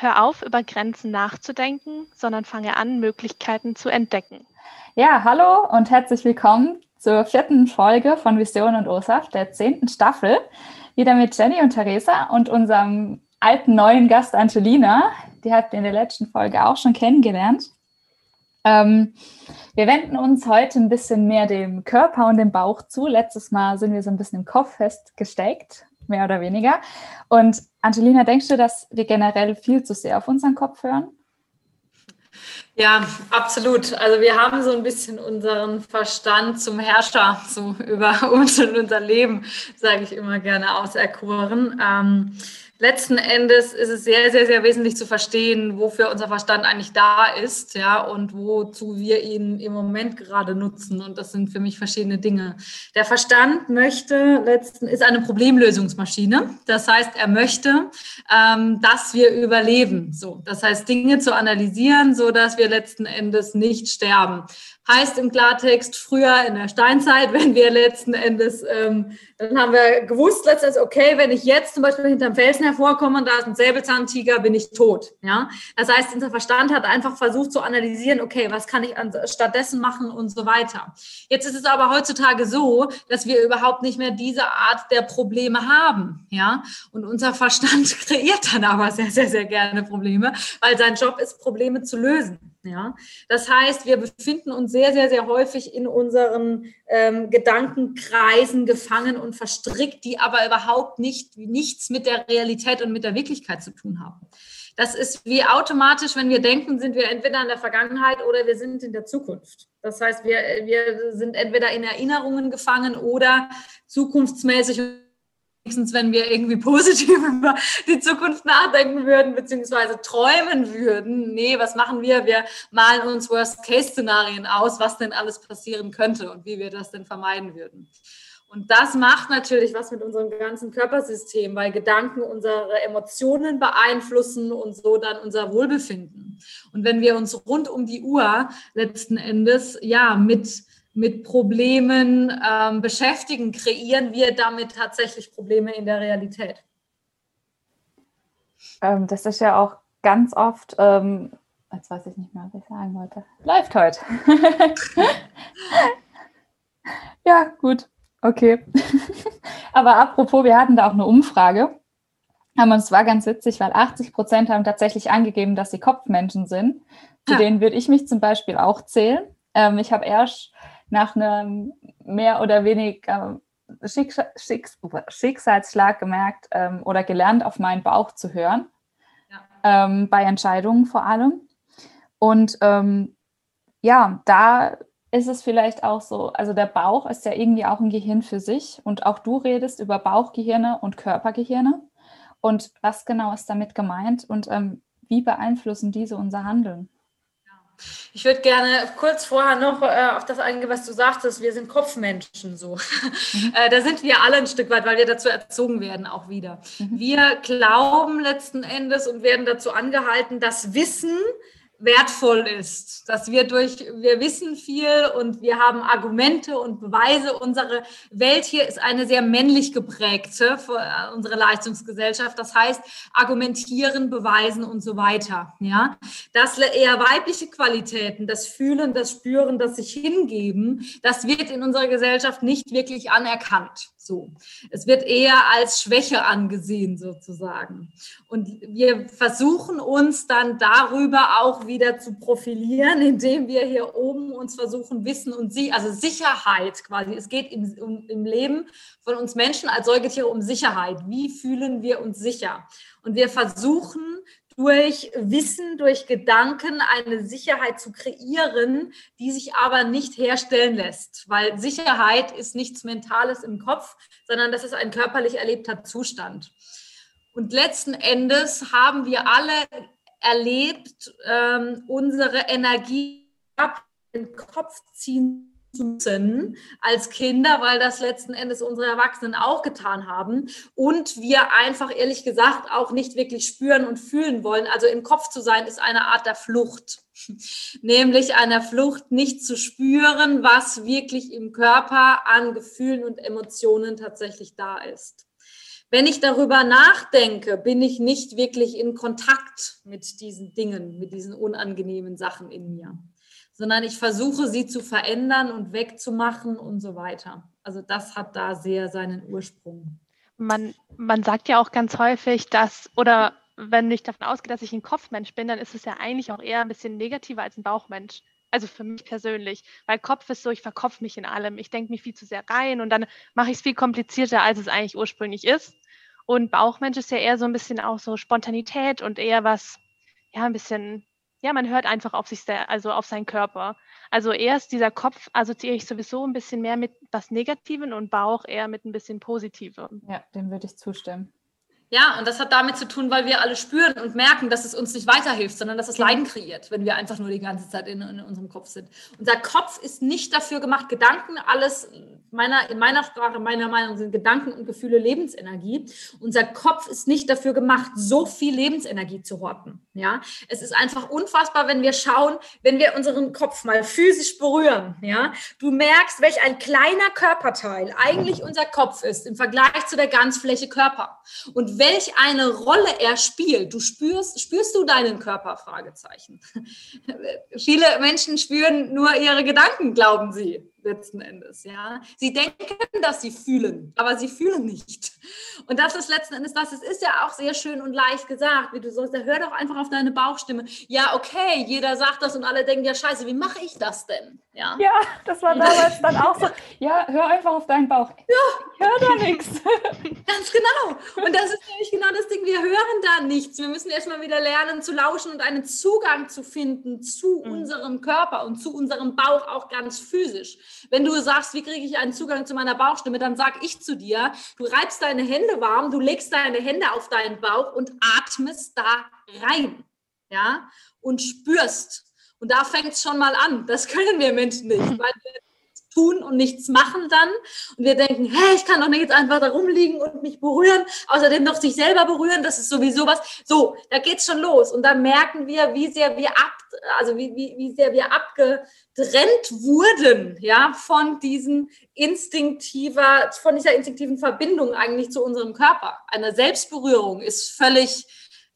Hör auf, über Grenzen nachzudenken, sondern fange an, Möglichkeiten zu entdecken. Ja, hallo und herzlich willkommen zur vierten Folge von Vision und OSAF, der zehnten Staffel. Wieder mit Jenny und Theresa und unserem alten neuen Gast Angelina. Die habt ihr in der letzten Folge auch schon kennengelernt. Ähm, wir wenden uns heute ein bisschen mehr dem Körper und dem Bauch zu. Letztes Mal sind wir so ein bisschen im Kopf festgesteckt mehr oder weniger. Und Angelina, denkst du, dass wir generell viel zu sehr auf unseren Kopf hören? Ja, absolut. Also wir haben so ein bisschen unseren Verstand zum Herrscher so über uns und unser Leben, sage ich immer gerne, auserkoren. Ähm, letzten Endes ist es sehr, sehr, sehr wesentlich zu verstehen, wofür unser Verstand eigentlich da ist, ja, und wozu wir ihn im Moment gerade nutzen. Und das sind für mich verschiedene Dinge. Der Verstand möchte letzten ist eine Problemlösungsmaschine. Das heißt, er möchte, ähm, dass wir überleben. So, das heißt, Dinge zu analysieren, so dass wir letzten Endes nicht sterben. Heißt im Klartext, früher in der Steinzeit, wenn wir letzten Endes, ähm, dann haben wir gewusst letztens, okay, wenn ich jetzt zum Beispiel hinterm Felsen hervorkomme und da ist ein Säbelzahntiger, bin ich tot. Ja, das heißt, unser Verstand hat einfach versucht zu analysieren, okay, was kann ich an, stattdessen machen und so weiter. Jetzt ist es aber heutzutage so, dass wir überhaupt nicht mehr diese Art der Probleme haben. Ja, und unser Verstand kreiert dann aber sehr, sehr, sehr gerne Probleme, weil sein Job ist, Probleme zu lösen. Ja, das heißt, wir befinden uns sehr, sehr, sehr häufig in unseren ähm, Gedankenkreisen gefangen und verstrickt, die aber überhaupt nicht nichts mit der Realität und mit der Wirklichkeit zu tun haben. Das ist wie automatisch, wenn wir denken, sind wir entweder in der Vergangenheit oder wir sind in der Zukunft. Das heißt, wir, wir sind entweder in Erinnerungen gefangen oder zukunftsmäßig wenigstens, wenn wir irgendwie positiv über die Zukunft nachdenken würden, beziehungsweise träumen würden. Nee, was machen wir? Wir malen uns Worst-Case-Szenarien aus, was denn alles passieren könnte und wie wir das denn vermeiden würden. Und das macht natürlich was mit unserem ganzen Körpersystem, weil Gedanken unsere Emotionen beeinflussen und so dann unser Wohlbefinden. Und wenn wir uns rund um die Uhr letzten Endes ja mit mit Problemen ähm, beschäftigen, kreieren wir damit tatsächlich Probleme in der Realität. Ähm, das ist ja auch ganz oft, ähm, jetzt weiß ich nicht mehr, was ich sagen wollte, läuft heute. ja, gut, okay. Aber apropos, wir hatten da auch eine Umfrage. Und es war ganz witzig, weil 80 Prozent haben tatsächlich angegeben, dass sie Kopfmenschen sind. Zu ja. denen würde ich mich zum Beispiel auch zählen. Ähm, ich habe erst nach einem mehr oder weniger Schicks Schicks Schicksalsschlag gemerkt ähm, oder gelernt, auf meinen Bauch zu hören, ja. ähm, bei Entscheidungen vor allem. Und ähm, ja, da ist es vielleicht auch so, also der Bauch ist ja irgendwie auch ein Gehirn für sich und auch du redest über Bauchgehirne und Körpergehirne. Und was genau ist damit gemeint und ähm, wie beeinflussen diese unser Handeln? Ich würde gerne kurz vorher noch äh, auf das eingehen, was du sagtest. Wir sind Kopfmenschen so. Mhm. Äh, da sind wir alle ein Stück weit, weil wir dazu erzogen werden auch wieder. Mhm. Wir glauben letzten Endes und werden dazu angehalten, das Wissen wertvoll ist, dass wir durch, wir wissen viel und wir haben Argumente und Beweise. Unsere Welt hier ist eine sehr männlich geprägte, äh, unsere Leistungsgesellschaft. Das heißt, argumentieren, beweisen und so weiter. Ja, das eher weibliche Qualitäten, das Fühlen, das Spüren, das sich hingeben, das wird in unserer Gesellschaft nicht wirklich anerkannt. So. Es wird eher als Schwäche angesehen sozusagen. Und wir versuchen uns dann darüber auch wieder zu profilieren, indem wir hier oben uns versuchen, Wissen und Sie, also Sicherheit quasi. Es geht im, um, im Leben von uns Menschen als Säugetiere um Sicherheit. Wie fühlen wir uns sicher? Und wir versuchen durch Wissen, durch Gedanken eine Sicherheit zu kreieren, die sich aber nicht herstellen lässt, weil Sicherheit ist nichts Mentales im Kopf, sondern das ist ein körperlich erlebter Zustand. Und letzten Endes haben wir alle erlebt, ähm, unsere Energie ab den Kopf ziehen müssen als Kinder, weil das letzten Endes unsere Erwachsenen auch getan haben und wir einfach ehrlich gesagt auch nicht wirklich spüren und fühlen wollen. Also im Kopf zu sein ist eine Art der Flucht, nämlich einer Flucht nicht zu spüren, was wirklich im Körper an Gefühlen und Emotionen tatsächlich da ist. Wenn ich darüber nachdenke, bin ich nicht wirklich in Kontakt mit diesen Dingen, mit diesen unangenehmen Sachen in mir, sondern ich versuche sie zu verändern und wegzumachen und so weiter. Also das hat da sehr seinen Ursprung. Man, man sagt ja auch ganz häufig, dass, oder wenn ich davon ausgehe, dass ich ein Kopfmensch bin, dann ist es ja eigentlich auch eher ein bisschen negativer als ein Bauchmensch. Also für mich persönlich, weil Kopf ist so, ich verkopfe mich in allem. Ich denke mich viel zu sehr rein und dann mache ich es viel komplizierter, als es eigentlich ursprünglich ist. Und Bauchmensch ist ja eher so ein bisschen auch so Spontanität und eher was, ja, ein bisschen, ja, man hört einfach auf sich, also auf seinen Körper. Also erst dieser Kopf assoziiere ich sowieso ein bisschen mehr mit was Negativem und Bauch eher mit ein bisschen Positivem. Ja, dem würde ich zustimmen. Ja, und das hat damit zu tun, weil wir alle spüren und merken, dass es uns nicht weiterhilft, sondern dass es Leiden kreiert, wenn wir einfach nur die ganze Zeit in, in unserem Kopf sind. Unser Kopf ist nicht dafür gemacht, Gedanken, alles meiner, in meiner Sprache, meiner Meinung sind Gedanken und Gefühle Lebensenergie. Unser Kopf ist nicht dafür gemacht, so viel Lebensenergie zu horten. Ja, es ist einfach unfassbar, wenn wir schauen, wenn wir unseren Kopf mal physisch berühren. Ja, du merkst, welch ein kleiner Körperteil eigentlich unser Kopf ist im Vergleich zu der Ganzfläche Körper und welch eine Rolle er spielt. Du spürst, spürst du deinen Körper? Fragezeichen. Viele Menschen spüren nur ihre Gedanken, glauben sie letzten Endes. Ja, sie denken, dass sie fühlen, aber sie fühlen nicht. Und das ist letzten Endes das. Es ist ja auch sehr schön und leicht gesagt, wie du sagst. Hör doch einfach auf deine Bauchstimme. Ja, okay, jeder sagt das und alle denken ja Scheiße, wie mache ich das denn? Ja, ja das war damals dann auch so. Ja, hör einfach auf deinen Bauch. Ja, ich höre da nichts. Ganz genau. Und das ist nämlich genau das Ding. Wir hören da nichts. Wir müssen erstmal wieder lernen zu lauschen und einen Zugang zu finden zu mhm. unserem Körper und zu unserem Bauch auch ganz physisch. Wenn du sagst, wie kriege ich einen Zugang zu meiner Bauchstimme, dann sag ich zu dir, du reibst deine Hände warm, du legst deine Hände auf deinen Bauch und atmest da rein. Ja, und spürst. Und da fängt es schon mal an. Das können wir Menschen nicht, weil wir tun und nichts machen dann. Und wir denken, hä, ich kann doch nicht jetzt einfach da rumliegen und mich berühren, außerdem noch sich selber berühren, das ist sowieso was. So, da geht's schon los. Und dann merken wir, wie sehr wir ab, also wie, wie, wie sehr wir abgetrennt wurden, ja, von diesen instinktiver, von dieser instinktiven Verbindung eigentlich zu unserem Körper. Eine Selbstberührung ist völlig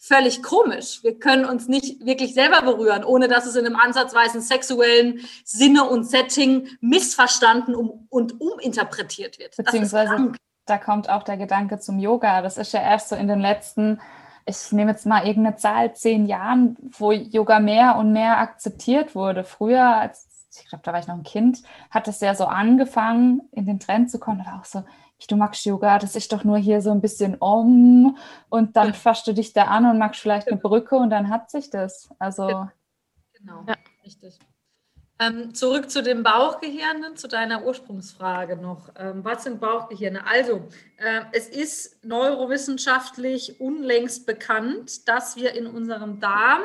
völlig komisch. Wir können uns nicht wirklich selber berühren, ohne dass es in einem ansatzweisen sexuellen Sinne und Setting missverstanden und uminterpretiert wird. Beziehungsweise da kommt auch der Gedanke zum Yoga. Das ist ja erst so in den letzten, ich nehme jetzt mal irgendeine Zahl, zehn Jahren, wo Yoga mehr und mehr akzeptiert wurde. Früher, als ich glaube, da war ich noch ein Kind, hat es ja so angefangen, in den Trend zu kommen. Da auch so, du magst Yoga, das ist doch nur hier so ein bisschen um und dann ja. fasst du dich da an und magst vielleicht eine Brücke und dann hat sich das. Also genau, ja. richtig. Ähm, zurück zu den Bauchgehirnen, zu deiner Ursprungsfrage noch. Ähm, was sind Bauchgehirne? Also, äh, es ist neurowissenschaftlich unlängst bekannt, dass wir in unserem Darm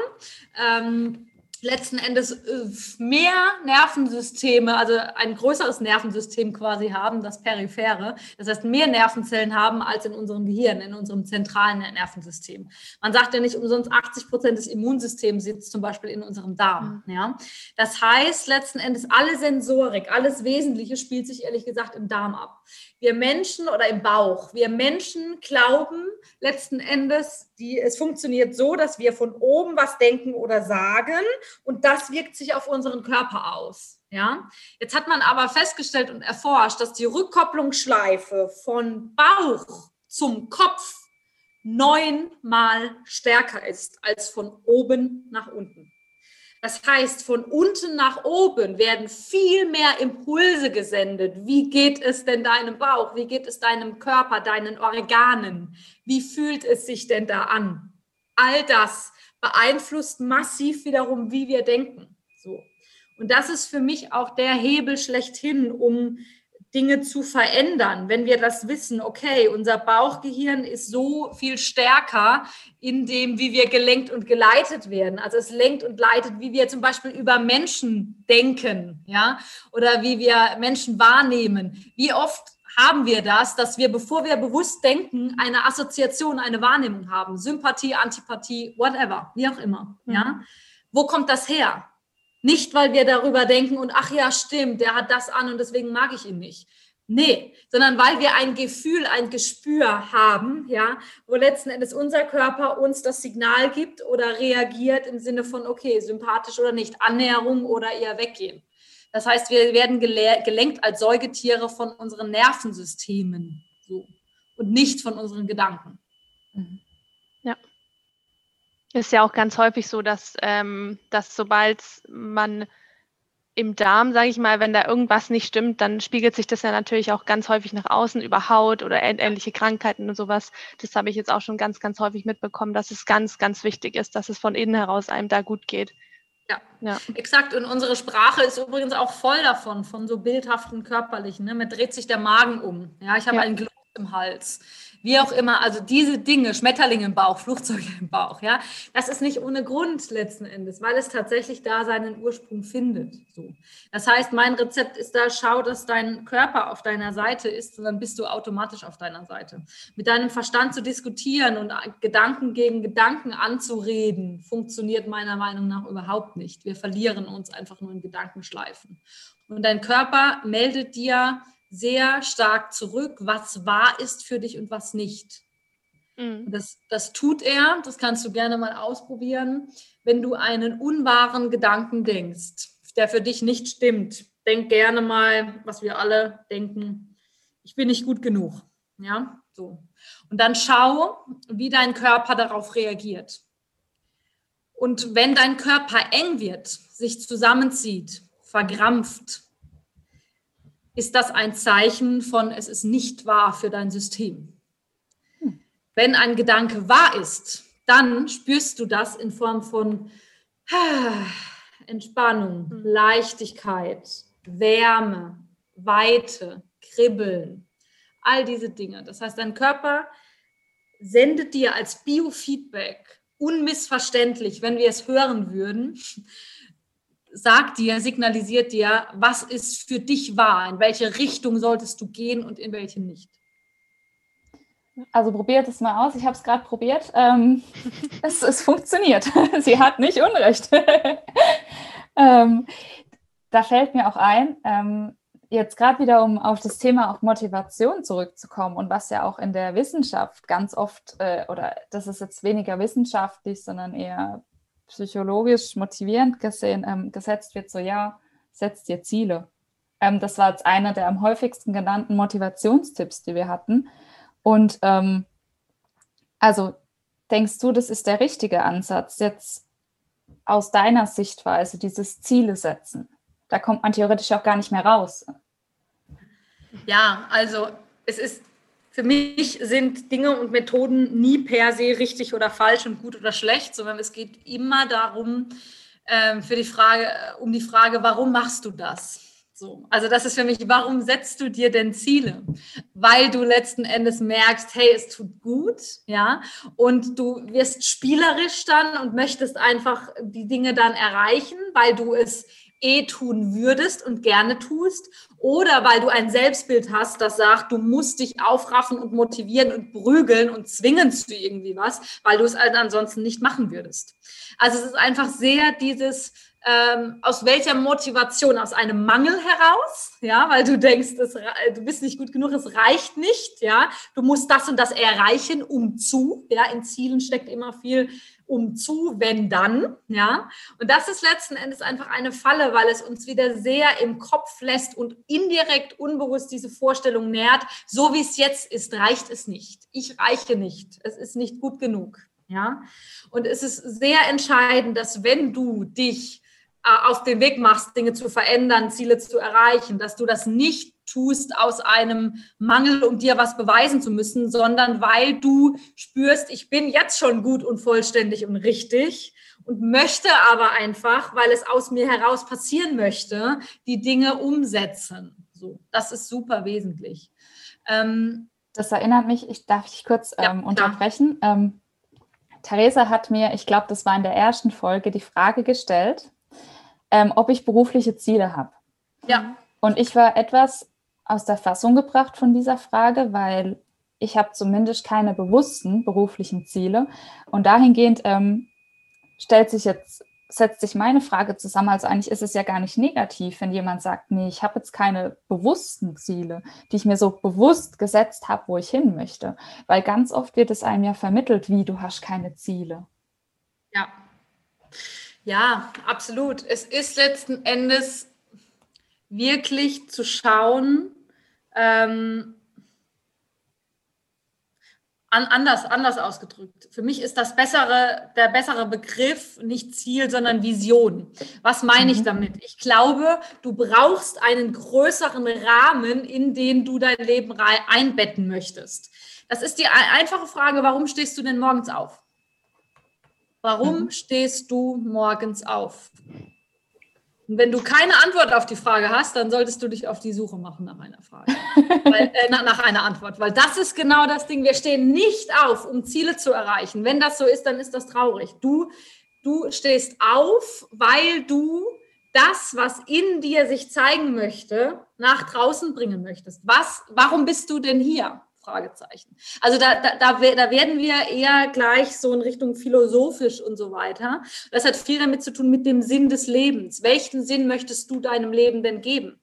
ähm, letzten Endes äh, mehr Nervensysteme, also ein größeres Nervensystem quasi haben, das periphere. Das heißt, mehr Nervenzellen haben als in unserem Gehirn, in unserem zentralen Nervensystem. Man sagt ja nicht umsonst, 80 Prozent des Immunsystems sitzt zum Beispiel in unserem Darm. Mhm. Ja? Das heißt, letzten Endes alle Sensorik, alles Wesentliche spielt sich ehrlich gesagt im Darm ab. Wir Menschen oder im Bauch, wir Menschen glauben letzten Endes, die, es funktioniert so, dass wir von oben was denken oder sagen und das wirkt sich auf unseren Körper aus. Ja, jetzt hat man aber festgestellt und erforscht, dass die Rückkopplungsschleife von Bauch zum Kopf neunmal stärker ist als von oben nach unten. Das heißt, von unten nach oben werden viel mehr Impulse gesendet. Wie geht es denn deinem Bauch? Wie geht es deinem Körper, deinen Organen? Wie fühlt es sich denn da an? All das beeinflusst massiv wiederum, wie wir denken. So. Und das ist für mich auch der Hebel schlechthin, um Dinge zu verändern, wenn wir das wissen, okay, unser Bauchgehirn ist so viel stärker in dem, wie wir gelenkt und geleitet werden. Also es lenkt und leitet, wie wir zum Beispiel über Menschen denken, ja, oder wie wir Menschen wahrnehmen. Wie oft haben wir das, dass wir, bevor wir bewusst denken, eine Assoziation, eine Wahrnehmung haben. Sympathie, Antipathie, whatever, wie auch immer. Mhm. Ja? Wo kommt das her? Nicht, weil wir darüber denken und ach ja, stimmt, der hat das an und deswegen mag ich ihn nicht. Nee, sondern weil wir ein Gefühl, ein Gespür haben, ja, wo letzten Endes unser Körper uns das Signal gibt oder reagiert im Sinne von, okay, sympathisch oder nicht, Annäherung oder eher weggehen. Das heißt, wir werden gelenkt als Säugetiere von unseren Nervensystemen so, und nicht von unseren Gedanken. Mhm. Ist ja auch ganz häufig so, dass, ähm, dass sobald man im Darm, sage ich mal, wenn da irgendwas nicht stimmt, dann spiegelt sich das ja natürlich auch ganz häufig nach außen über Haut oder ähnliche Krankheiten und sowas. Das habe ich jetzt auch schon ganz, ganz häufig mitbekommen, dass es ganz, ganz wichtig ist, dass es von innen heraus einem da gut geht. Ja, ja, exakt. Und unsere Sprache ist übrigens auch voll davon, von so bildhaften körperlichen. Ne? Mir dreht sich der Magen um. Ja, ich habe ja. einen Kloß im Hals wie auch immer, also diese Dinge, Schmetterlinge im Bauch, Flugzeuge im Bauch, ja, das ist nicht ohne Grund letzten Endes, weil es tatsächlich da seinen Ursprung findet. So. Das heißt, mein Rezept ist da, schau, dass dein Körper auf deiner Seite ist und dann bist du automatisch auf deiner Seite. Mit deinem Verstand zu diskutieren und Gedanken gegen Gedanken anzureden, funktioniert meiner Meinung nach überhaupt nicht. Wir verlieren uns einfach nur in Gedankenschleifen. Und dein Körper meldet dir, sehr stark zurück, was wahr ist für dich und was nicht. Mhm. Das, das tut er, das kannst du gerne mal ausprobieren, wenn du einen unwahren Gedanken denkst, der für dich nicht stimmt. Denk gerne mal, was wir alle denken, ich bin nicht gut genug. Ja, so. Und dann schau, wie dein Körper darauf reagiert. Und wenn dein Körper eng wird, sich zusammenzieht, verkrampft, ist das ein Zeichen von, es ist nicht wahr für dein System. Hm. Wenn ein Gedanke wahr ist, dann spürst du das in Form von Entspannung, hm. Leichtigkeit, Wärme, Weite, Kribbeln, all diese Dinge. Das heißt, dein Körper sendet dir als Biofeedback unmissverständlich, wenn wir es hören würden, sagt dir, signalisiert dir, was ist für dich wahr, in welche Richtung solltest du gehen und in welche nicht. Also probiert es mal aus. Ich habe es gerade probiert. Ähm, es, es, funktioniert. Sie hat nicht Unrecht. ähm, da fällt mir auch ein, ähm, jetzt gerade wieder, um auf das Thema auch Motivation zurückzukommen und was ja auch in der Wissenschaft ganz oft, äh, oder das ist jetzt weniger wissenschaftlich, sondern eher psychologisch motivierend gesehen ähm, gesetzt wird, so ja, setz dir Ziele. Ähm, das war jetzt einer der am häufigsten genannten Motivationstipps, die wir hatten. Und ähm, also denkst du, das ist der richtige Ansatz, jetzt aus deiner Sichtweise dieses Ziele setzen? Da kommt man theoretisch auch gar nicht mehr raus. Ja, also es ist für mich sind Dinge und Methoden nie per se richtig oder falsch und gut oder schlecht, sondern es geht immer darum, ähm, für die Frage, äh, um die Frage, warum machst du das? So, also das ist für mich, warum setzt du dir denn Ziele? Weil du letzten Endes merkst, hey, es tut gut, ja, und du wirst spielerisch dann und möchtest einfach die Dinge dann erreichen, weil du es eh tun würdest und gerne tust oder weil du ein Selbstbild hast, das sagt, du musst dich aufraffen und motivieren und prügeln und zwingen zu irgendwie was, weil du es halt ansonsten nicht machen würdest. Also es ist einfach sehr dieses, ähm, aus welcher Motivation? Aus einem Mangel heraus, ja, weil du denkst, es, du bist nicht gut genug, es reicht nicht, ja, du musst das und das erreichen, um zu, ja, in Zielen steckt immer viel um zu, wenn dann, ja. Und das ist letzten Endes einfach eine Falle, weil es uns wieder sehr im Kopf lässt und indirekt unbewusst diese Vorstellung nährt, so wie es jetzt ist, reicht es nicht. Ich reiche nicht. Es ist nicht gut genug, ja. Und es ist sehr entscheidend, dass wenn du dich äh, auf den Weg machst, Dinge zu verändern, Ziele zu erreichen, dass du das nicht tust aus einem Mangel, um dir was beweisen zu müssen, sondern weil du spürst, ich bin jetzt schon gut und vollständig und richtig und möchte aber einfach, weil es aus mir heraus passieren möchte, die Dinge umsetzen. So, das ist super wesentlich. Ähm, das erinnert mich, ich darf dich kurz ähm, ja, unterbrechen. Ähm, Theresa hat mir, ich glaube, das war in der ersten Folge, die Frage gestellt, ähm, ob ich berufliche Ziele habe. Ja. Und ich war etwas aus der Fassung gebracht von dieser Frage, weil ich habe zumindest keine bewussten beruflichen Ziele. Und dahingehend ähm, stellt sich jetzt setzt sich meine Frage zusammen. Also eigentlich ist es ja gar nicht negativ, wenn jemand sagt, nee, ich habe jetzt keine bewussten Ziele, die ich mir so bewusst gesetzt habe, wo ich hin möchte. Weil ganz oft wird es einem ja vermittelt, wie du hast keine Ziele. Ja. Ja, absolut. Es ist letzten Endes wirklich zu schauen, ähm, an, anders, anders ausgedrückt. Für mich ist das bessere, der bessere Begriff nicht Ziel, sondern Vision. Was meine ich mhm. damit? Ich glaube, du brauchst einen größeren Rahmen, in den du dein Leben einbetten möchtest. Das ist die einfache Frage, warum stehst du denn morgens auf? Warum mhm. stehst du morgens auf? Und wenn du keine Antwort auf die Frage hast, dann solltest du dich auf die Suche machen nach einer Frage, weil, äh, nach einer Antwort, weil das ist genau das Ding. Wir stehen nicht auf, um Ziele zu erreichen. Wenn das so ist, dann ist das traurig. Du, du stehst auf, weil du das, was in dir sich zeigen möchte, nach draußen bringen möchtest. Was, warum bist du denn hier? Fragezeichen. Also da, da, da, da werden wir eher gleich so in Richtung philosophisch und so weiter. Das hat viel damit zu tun mit dem Sinn des Lebens. Welchen Sinn möchtest du deinem Leben denn geben?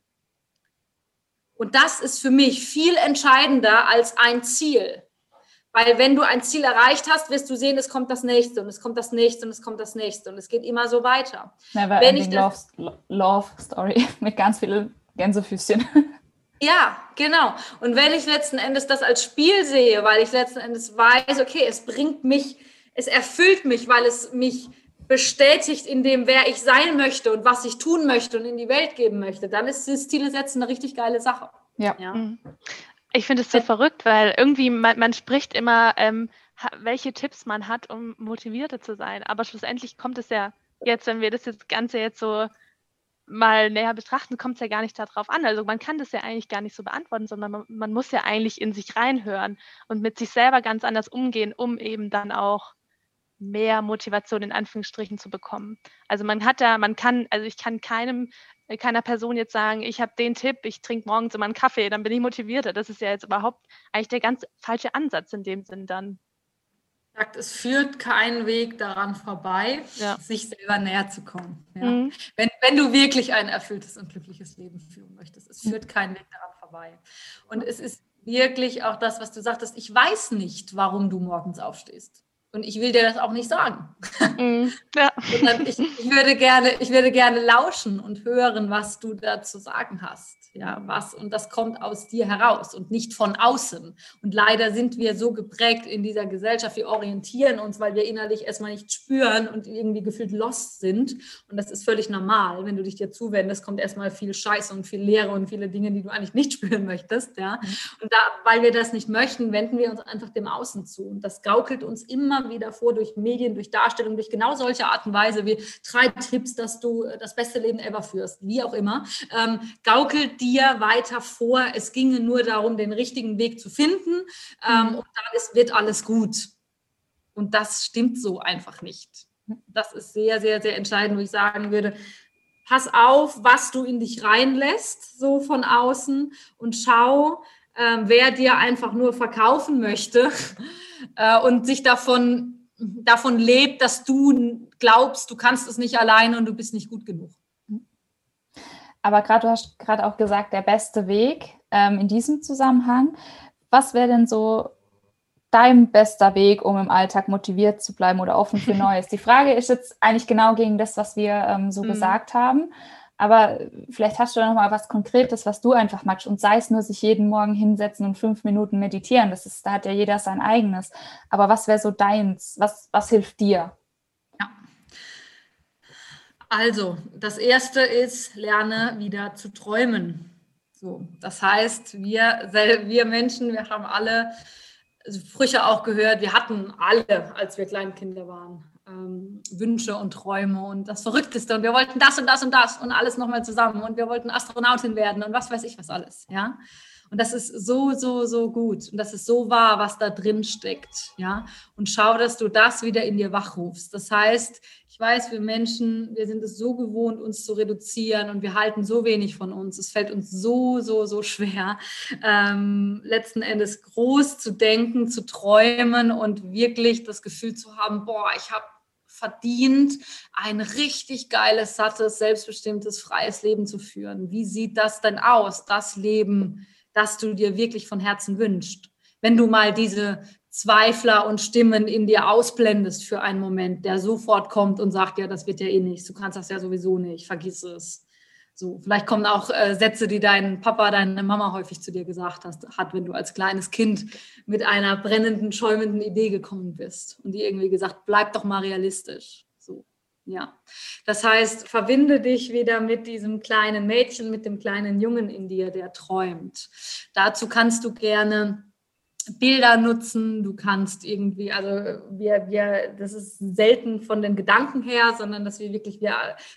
Und das ist für mich viel entscheidender als ein Ziel. Weil wenn du ein Ziel erreicht hast, wirst du sehen, es kommt das nächste und es kommt das nächste und es kommt das nächste und es geht immer so weiter. Never wenn ending love, love Story mit ganz vielen Gänsefüßchen. Ja, genau. Und wenn ich letzten Endes das als Spiel sehe, weil ich letzten Endes weiß, okay, es bringt mich, es erfüllt mich, weil es mich bestätigt in dem, wer ich sein möchte und was ich tun möchte und in die Welt geben möchte, dann ist das Ziele setzen eine richtig geile Sache. Ja. ja. Mhm. Ich finde es so verrückt, weil irgendwie man, man spricht immer, ähm, welche Tipps man hat, um motivierter zu sein. Aber schlussendlich kommt es ja jetzt, wenn wir das jetzt Ganze jetzt so mal näher betrachten, kommt es ja gar nicht darauf an. Also man kann das ja eigentlich gar nicht so beantworten, sondern man, man, muss ja eigentlich in sich reinhören und mit sich selber ganz anders umgehen, um eben dann auch mehr Motivation in Anführungsstrichen zu bekommen. Also man hat da, man kann, also ich kann keinem, keiner Person jetzt sagen, ich habe den Tipp, ich trinke morgens immer einen Kaffee, dann bin ich motivierter. Das ist ja jetzt überhaupt eigentlich der ganz falsche Ansatz in dem Sinn dann sagt, es führt keinen Weg daran vorbei, ja. sich selber näher zu kommen. Ja. Mhm. Wenn, wenn du wirklich ein erfülltes und glückliches Leben führen möchtest, es führt keinen Weg daran vorbei. Und es ist wirklich auch das, was du sagtest, ich weiß nicht, warum du morgens aufstehst. Und ich will dir das auch nicht sagen. Mm, ja. ich, ich, würde gerne, ich würde gerne lauschen und hören, was du da zu sagen hast. Ja, was, und das kommt aus dir heraus und nicht von außen. Und leider sind wir so geprägt in dieser Gesellschaft, wir orientieren uns, weil wir innerlich erstmal nicht spüren und irgendwie gefühlt lost sind. Und das ist völlig normal. Wenn du dich dir zuwendest, kommt erstmal viel Scheiße und viel Leere und viele Dinge, die du eigentlich nicht spüren möchtest. Ja. Mhm. Und da, weil wir das nicht möchten, wenden wir uns einfach dem Außen zu. Und das gaukelt uns immer wieder vor durch Medien, durch Darstellung, durch genau solche Art und Weise wie drei Tipps, dass du das beste Leben ever führst, wie auch immer, ähm, gaukelt dir weiter vor, es ginge nur darum, den richtigen Weg zu finden ähm, mhm. und dann ist, wird alles gut. Und das stimmt so einfach nicht. Das ist sehr, sehr, sehr entscheidend, wo ich sagen würde, pass auf, was du in dich reinlässt, so von außen und schau, äh, wer dir einfach nur verkaufen möchte äh, und sich davon, davon lebt, dass du glaubst, du kannst es nicht alleine und du bist nicht gut genug. Aber gerade du hast gerade auch gesagt, der beste Weg ähm, in diesem Zusammenhang. Was wäre denn so dein bester Weg, um im Alltag motiviert zu bleiben oder offen für Neues? Die Frage ist jetzt eigentlich genau gegen das, was wir ähm, so mhm. gesagt haben. Aber vielleicht hast du da noch mal was Konkretes, was du einfach magst und sei es nur sich jeden Morgen hinsetzen und fünf Minuten meditieren. Das ist, da hat ja jeder sein eigenes. Aber was wäre so deins? Was, was hilft dir? Also, das erste ist, lerne wieder zu träumen. So, das heißt, wir, wir Menschen, wir haben alle Sprüche auch gehört, wir hatten alle, als wir Kleinkinder waren, ähm, Wünsche und Träume und das Verrückteste und wir wollten das und das und das und alles nochmal zusammen und wir wollten Astronautin werden und was weiß ich was alles, ja. Und das ist so, so, so gut. Und das ist so wahr, was da drin steckt. Ja. Und schau, dass du das wieder in dir wachrufst. Das heißt, ich weiß, wir Menschen, wir sind es so gewohnt, uns zu reduzieren und wir halten so wenig von uns. Es fällt uns so, so, so schwer, ähm, letzten Endes groß zu denken, zu träumen und wirklich das Gefühl zu haben, boah, ich habe verdient, ein richtig geiles, sattes, selbstbestimmtes, freies Leben zu führen? Wie sieht das denn aus, das Leben, das du dir wirklich von Herzen wünschst? Wenn du mal diese Zweifler und Stimmen in dir ausblendest für einen Moment, der sofort kommt und sagt, ja, das wird ja eh nichts, du kannst das ja sowieso nicht, vergiss es. So, vielleicht kommen auch äh, Sätze, die dein Papa, deine Mama häufig zu dir gesagt hast, hat, wenn du als kleines Kind mit einer brennenden, schäumenden Idee gekommen bist und die irgendwie gesagt, bleib doch mal realistisch. So, ja. Das heißt, verbinde dich wieder mit diesem kleinen Mädchen, mit dem kleinen Jungen in dir, der träumt. Dazu kannst du gerne Bilder nutzen, du kannst irgendwie, also wir, wir, das ist selten von den Gedanken her, sondern dass wir wirklich, wir,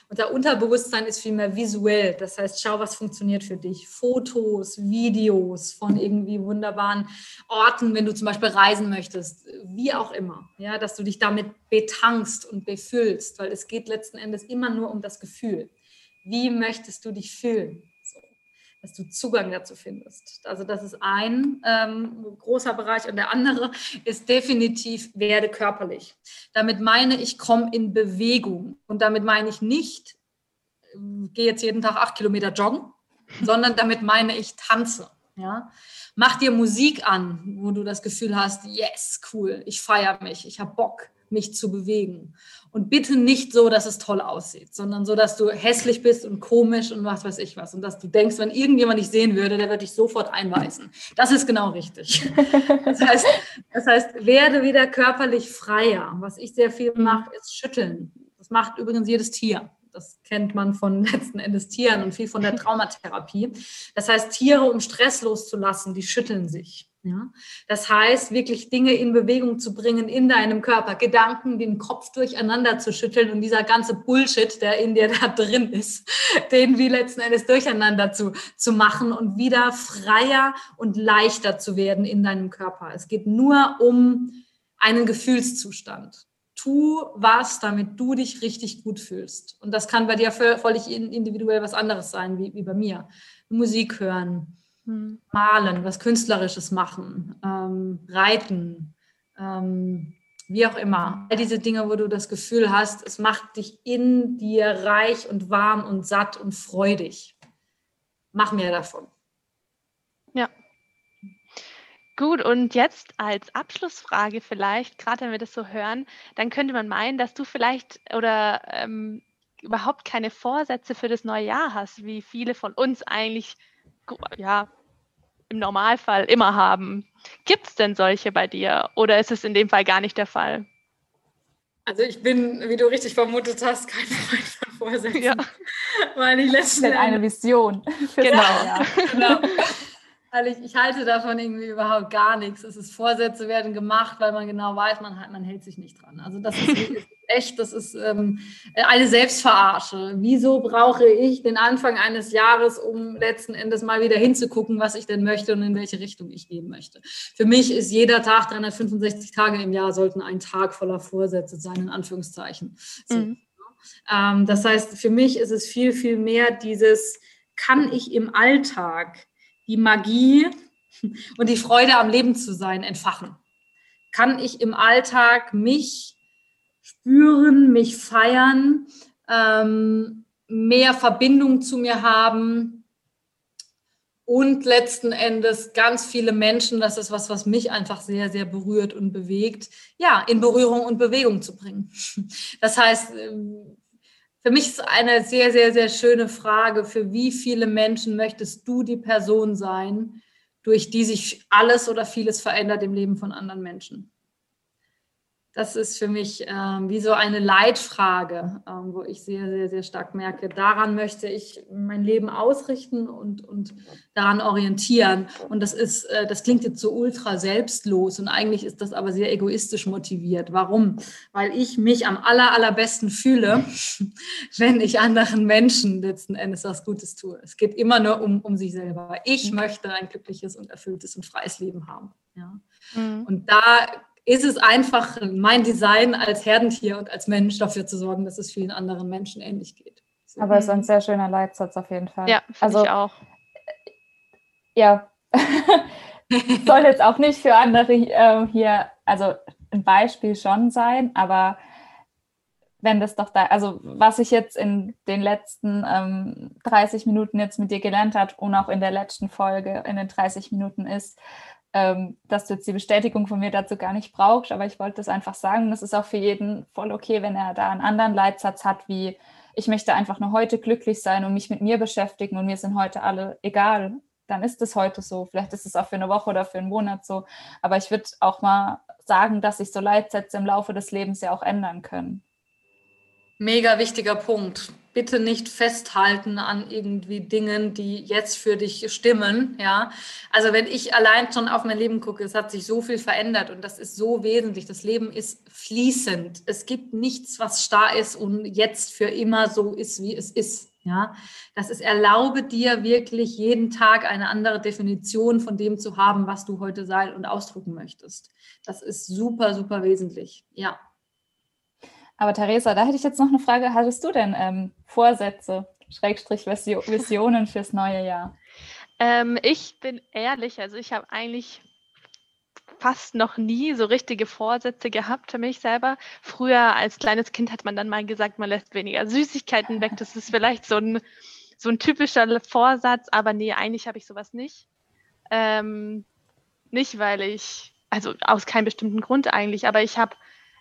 unser Unterbewusstsein ist vielmehr visuell. Das heißt, schau, was funktioniert für dich. Fotos, Videos von irgendwie wunderbaren Orten, wenn du zum Beispiel reisen möchtest, wie auch immer. Ja, dass du dich damit betankst und befüllst, weil es geht letzten Endes immer nur um das Gefühl. Wie möchtest du dich fühlen? Dass du Zugang dazu findest. Also das ist ein ähm, großer Bereich und der andere ist definitiv werde körperlich. Damit meine ich, komm in Bewegung und damit meine ich nicht, äh, gehe jetzt jeden Tag acht Kilometer joggen, sondern damit meine ich tanze. Ja? Mach dir Musik an, wo du das Gefühl hast, yes, cool, ich feiere mich, ich habe Bock mich zu bewegen. Und bitte nicht so, dass es toll aussieht, sondern so, dass du hässlich bist und komisch und was weiß ich was. Und dass du denkst, wenn irgendjemand dich sehen würde, der würde dich sofort einweisen. Das ist genau richtig. Das heißt, das heißt, werde wieder körperlich freier. Was ich sehr viel mache, ist schütteln. Das macht übrigens jedes Tier. Das kennt man von letzten Endes Tieren und viel von der Traumatherapie. Das heißt, Tiere, um Stress loszulassen, die schütteln sich. Ja? Das heißt, wirklich Dinge in Bewegung zu bringen in deinem Körper, Gedanken, den Kopf durcheinander zu schütteln und dieser ganze Bullshit, der in dir da drin ist, den wie letzten Endes durcheinander zu, zu machen und wieder freier und leichter zu werden in deinem Körper. Es geht nur um einen Gefühlszustand. Tu was, damit du dich richtig gut fühlst. Und das kann bei dir völlig individuell was anderes sein, wie, wie bei mir. Musik hören, hm. Malen, was Künstlerisches machen, ähm, reiten, ähm, wie auch immer. All diese Dinge, wo du das Gefühl hast, es macht dich in dir reich und warm und satt und freudig. Mach mehr davon. Ja. Gut, und jetzt als Abschlussfrage vielleicht, gerade wenn wir das so hören, dann könnte man meinen, dass du vielleicht oder ähm, überhaupt keine Vorsätze für das neue Jahr hast, wie viele von uns eigentlich ja, im Normalfall immer haben. Gibt es denn solche bei dir oder ist es in dem Fall gar nicht der Fall? Also ich bin, wie du richtig vermutet hast, kein Freund von Vorsätzen. Ja. Weil ich letzten Endes eine Vision. Genau, ja. genau. Weil ich, ich halte davon irgendwie überhaupt gar nichts. Es ist Vorsätze werden gemacht, weil man genau weiß, man, man hält sich nicht dran. Also das ist, ist echt, das ist ähm, eine Selbstverarsche. Wieso brauche ich den Anfang eines Jahres, um letzten Endes mal wieder hinzugucken, was ich denn möchte und in welche Richtung ich gehen möchte? Für mich ist jeder Tag, 365 Tage im Jahr, sollten ein Tag voller Vorsätze sein, in Anführungszeichen. So. Mhm. Ähm, das heißt, für mich ist es viel, viel mehr dieses, kann ich im Alltag die Magie und die Freude am Leben zu sein entfachen? Kann ich im Alltag mich spüren, mich feiern, ähm, mehr Verbindung zu mir haben und letzten Endes ganz viele Menschen, das ist was, was mich einfach sehr, sehr berührt und bewegt, ja, in Berührung und Bewegung zu bringen. Das heißt, ähm, für mich ist eine sehr, sehr, sehr schöne Frage, für wie viele Menschen möchtest du die Person sein, durch die sich alles oder vieles verändert im Leben von anderen Menschen? Das ist für mich ähm, wie so eine Leitfrage, ähm, wo ich sehr, sehr, sehr stark merke, daran möchte ich mein Leben ausrichten und, und daran orientieren. Und das ist, äh, das klingt jetzt so ultra selbstlos und eigentlich ist das aber sehr egoistisch motiviert. Warum? Weil ich mich am aller, allerbesten fühle, wenn ich anderen Menschen letzten Endes was Gutes tue. Es geht immer nur um, um sich selber. Ich möchte ein glückliches und erfülltes und freies Leben haben. Ja. Mhm. Und da ist es einfach mein Design als Herdentier und als Mensch dafür zu sorgen, dass es vielen anderen Menschen ähnlich geht. So. Aber es ist ein sehr schöner Leitsatz auf jeden Fall. Ja, also ich auch. Ja, soll jetzt auch nicht für andere äh, hier, also ein Beispiel schon sein, aber wenn das doch da, also was ich jetzt in den letzten ähm, 30 Minuten jetzt mit dir gelernt habe und auch in der letzten Folge in den 30 Minuten ist, dass du jetzt die Bestätigung von mir dazu gar nicht brauchst, aber ich wollte das einfach sagen. Das ist auch für jeden voll okay, wenn er da einen anderen Leitsatz hat, wie ich möchte einfach nur heute glücklich sein und mich mit mir beschäftigen und mir sind heute alle egal. Dann ist es heute so. Vielleicht ist es auch für eine Woche oder für einen Monat so. Aber ich würde auch mal sagen, dass sich so Leitsätze im Laufe des Lebens ja auch ändern können. Mega wichtiger Punkt. Bitte nicht festhalten an irgendwie Dingen, die jetzt für dich stimmen. Ja, also wenn ich allein schon auf mein Leben gucke, es hat sich so viel verändert und das ist so wesentlich. Das Leben ist fließend. Es gibt nichts, was starr ist und jetzt für immer so ist, wie es ist. Ja, das ist, erlaube dir wirklich jeden Tag eine andere Definition von dem zu haben, was du heute sein und ausdrucken möchtest. Das ist super, super wesentlich. Ja. Aber Theresa, da hätte ich jetzt noch eine Frage. Hattest du denn ähm, Vorsätze, Schrägstrich Visionen fürs neue Jahr? Ähm, ich bin ehrlich, also ich habe eigentlich fast noch nie so richtige Vorsätze gehabt für mich selber. Früher als kleines Kind hat man dann mal gesagt, man lässt weniger Süßigkeiten weg. Das ist vielleicht so ein, so ein typischer Vorsatz, aber nee, eigentlich habe ich sowas nicht. Ähm, nicht, weil ich, also aus keinem bestimmten Grund eigentlich, aber ich habe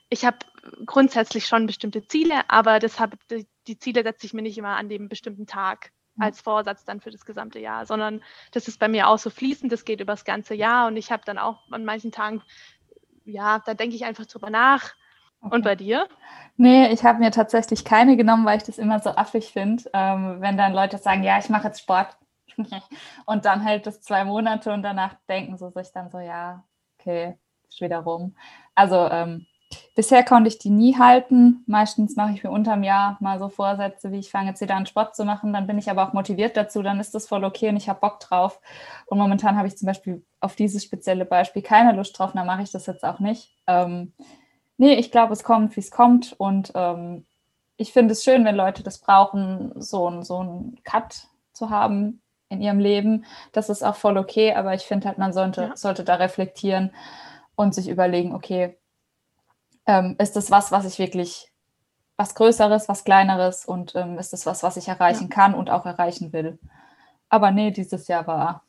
ich habe grundsätzlich schon bestimmte Ziele, aber deshalb, die, die Ziele setze ich mir nicht immer an dem bestimmten Tag mhm. als Vorsatz dann für das gesamte Jahr, sondern das ist bei mir auch so fließend, das geht über das ganze Jahr und ich habe dann auch an manchen Tagen, ja, da denke ich einfach drüber nach. Okay. Und bei dir? Nee, ich habe mir tatsächlich keine genommen, weil ich das immer so affig finde, ähm, wenn dann Leute sagen, ja, ich mache jetzt Sport und dann hält es zwei Monate und danach denken sie sich dann so, ja, okay, ist wieder rum. Also ähm, Bisher konnte ich die nie halten. Meistens mache ich mir unterm Jahr mal so Vorsätze, wie ich fange jetzt wieder an Sport zu machen. Dann bin ich aber auch motiviert dazu. Dann ist das voll okay und ich habe Bock drauf. Und momentan habe ich zum Beispiel auf dieses spezielle Beispiel keine Lust drauf. Dann mache ich das jetzt auch nicht. Ähm, nee, ich glaube, es kommt, wie es kommt. Und ähm, ich finde es schön, wenn Leute das brauchen, so, so einen Cut zu haben in ihrem Leben. Das ist auch voll okay. Aber ich finde halt, man sollte, ja. sollte da reflektieren und sich überlegen, okay, ähm, ist das was, was ich wirklich, was Größeres, was Kleineres und ähm, ist das was, was ich erreichen ja. kann und auch erreichen will. Aber nee, dieses Jahr war,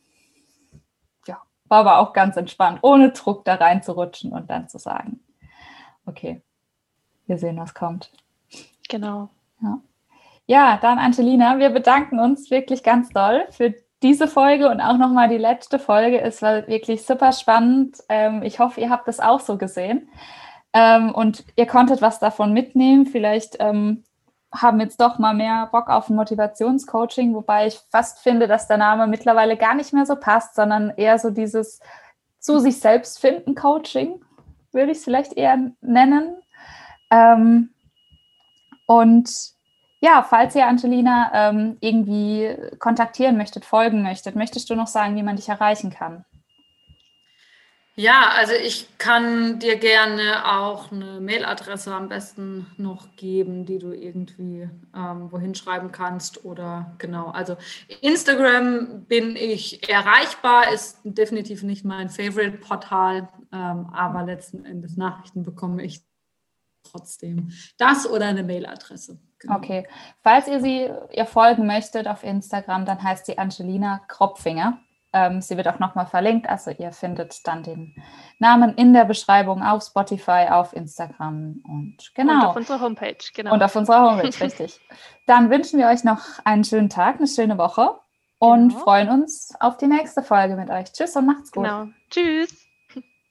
ja, war aber auch ganz entspannt, ohne Druck da reinzurutschen und dann zu sagen, okay, wir sehen, was kommt. Genau. Ja. Ja, dann Angelina, wir bedanken uns wirklich ganz doll für diese Folge und auch nochmal die letzte Folge. Es war wirklich super spannend. Ähm, ich hoffe, ihr habt das auch so gesehen. Ähm, und ihr konntet was davon mitnehmen. Vielleicht ähm, haben jetzt doch mal mehr Bock auf ein Motivationscoaching, wobei ich fast finde, dass der Name mittlerweile gar nicht mehr so passt, sondern eher so dieses zu sich selbst finden Coaching, würde ich es vielleicht eher nennen. Ähm, und ja, falls ihr Angelina ähm, irgendwie kontaktieren möchtet, folgen möchtet, möchtest du noch sagen, wie man dich erreichen kann? Ja, also ich kann dir gerne auch eine Mailadresse am besten noch geben, die du irgendwie ähm, wohin schreiben kannst oder genau. Also Instagram bin ich erreichbar, ist definitiv nicht mein Favorite-Portal, ähm, aber letzten Endes Nachrichten bekomme ich trotzdem. Das oder eine Mailadresse. Genau. Okay. Falls ihr sie ihr folgen möchtet auf Instagram, dann heißt sie Angelina Kropfinger. Ähm, sie wird auch nochmal verlinkt, also ihr findet dann den Namen in der Beschreibung auf Spotify, auf Instagram und genau. Und auf unserer Homepage, genau. Und auf unserer Homepage, richtig. Dann wünschen wir euch noch einen schönen Tag, eine schöne Woche und genau. freuen uns auf die nächste Folge mit euch. Tschüss und macht's gut. Genau. Tschüss.